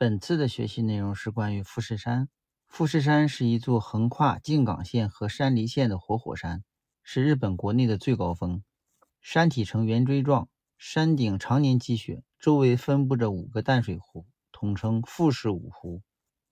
本次的学习内容是关于富士山。富士山是一座横跨静冈县和山梨县的活火山，是日本国内的最高峰。山体呈圆锥状，山顶常年积雪，周围分布着五个淡水湖，统称富士五湖。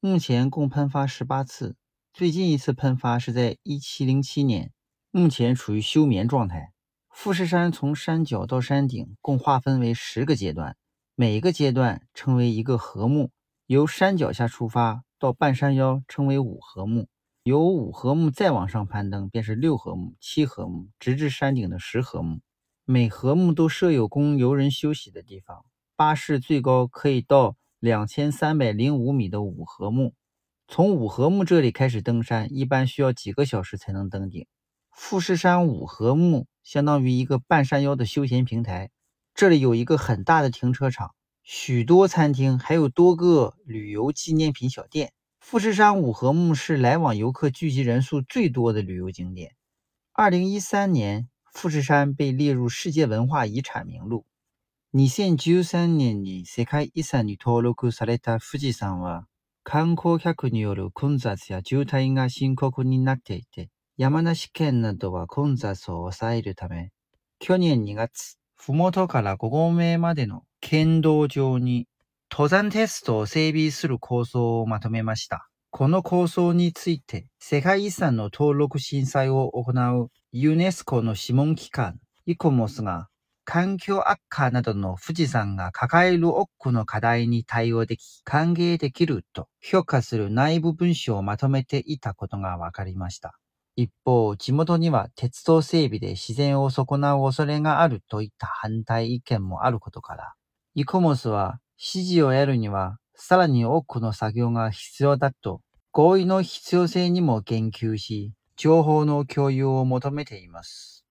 目前共喷发十八次，最近一次喷发是在一七零七年，目前处于休眠状态。富士山从山脚到山顶共划分为十个阶段，每个阶段称为一个禾目。由山脚下出发到半山腰称为五合木，由五合木再往上攀登便是六合木、七合木，直至山顶的十合木。每合木都设有供游人休息的地方。巴士最高可以到两千三百零五米的五合木。从五合木这里开始登山，一般需要几个小时才能登顶。富士山五合木相当于一个半山腰的休闲平台，这里有一个很大的停车场。许多餐厅，还有多个旅游纪念品小店。富士山五合目是来往游客聚集人数最多的旅游景点。二零一三年，富士山被列入世界文化遗产名录。二零一三年に世界遺産に登録された富士山は、観光客による混雑や渋滞が深刻になっていて、山梨県などは混雑を抑えるため、去年二月、麓から五合目までの剣道上に登山テストを整備する構想をまとめました。この構想について、世界遺産の登録審査を行うユネスコの諮問機関、イコモスが、環境悪化などの富士山が抱える多くの課題に対応でき、歓迎できると評価する内部文書をまとめていたことが分かりました。一方、地元には鉄道整備で自然を損なう恐れがあるといった反対意見もあることから、イコモスは指示を得るにはさらに多くの作業が必要だと合意の必要性にも言及し、情報の共有を求めています。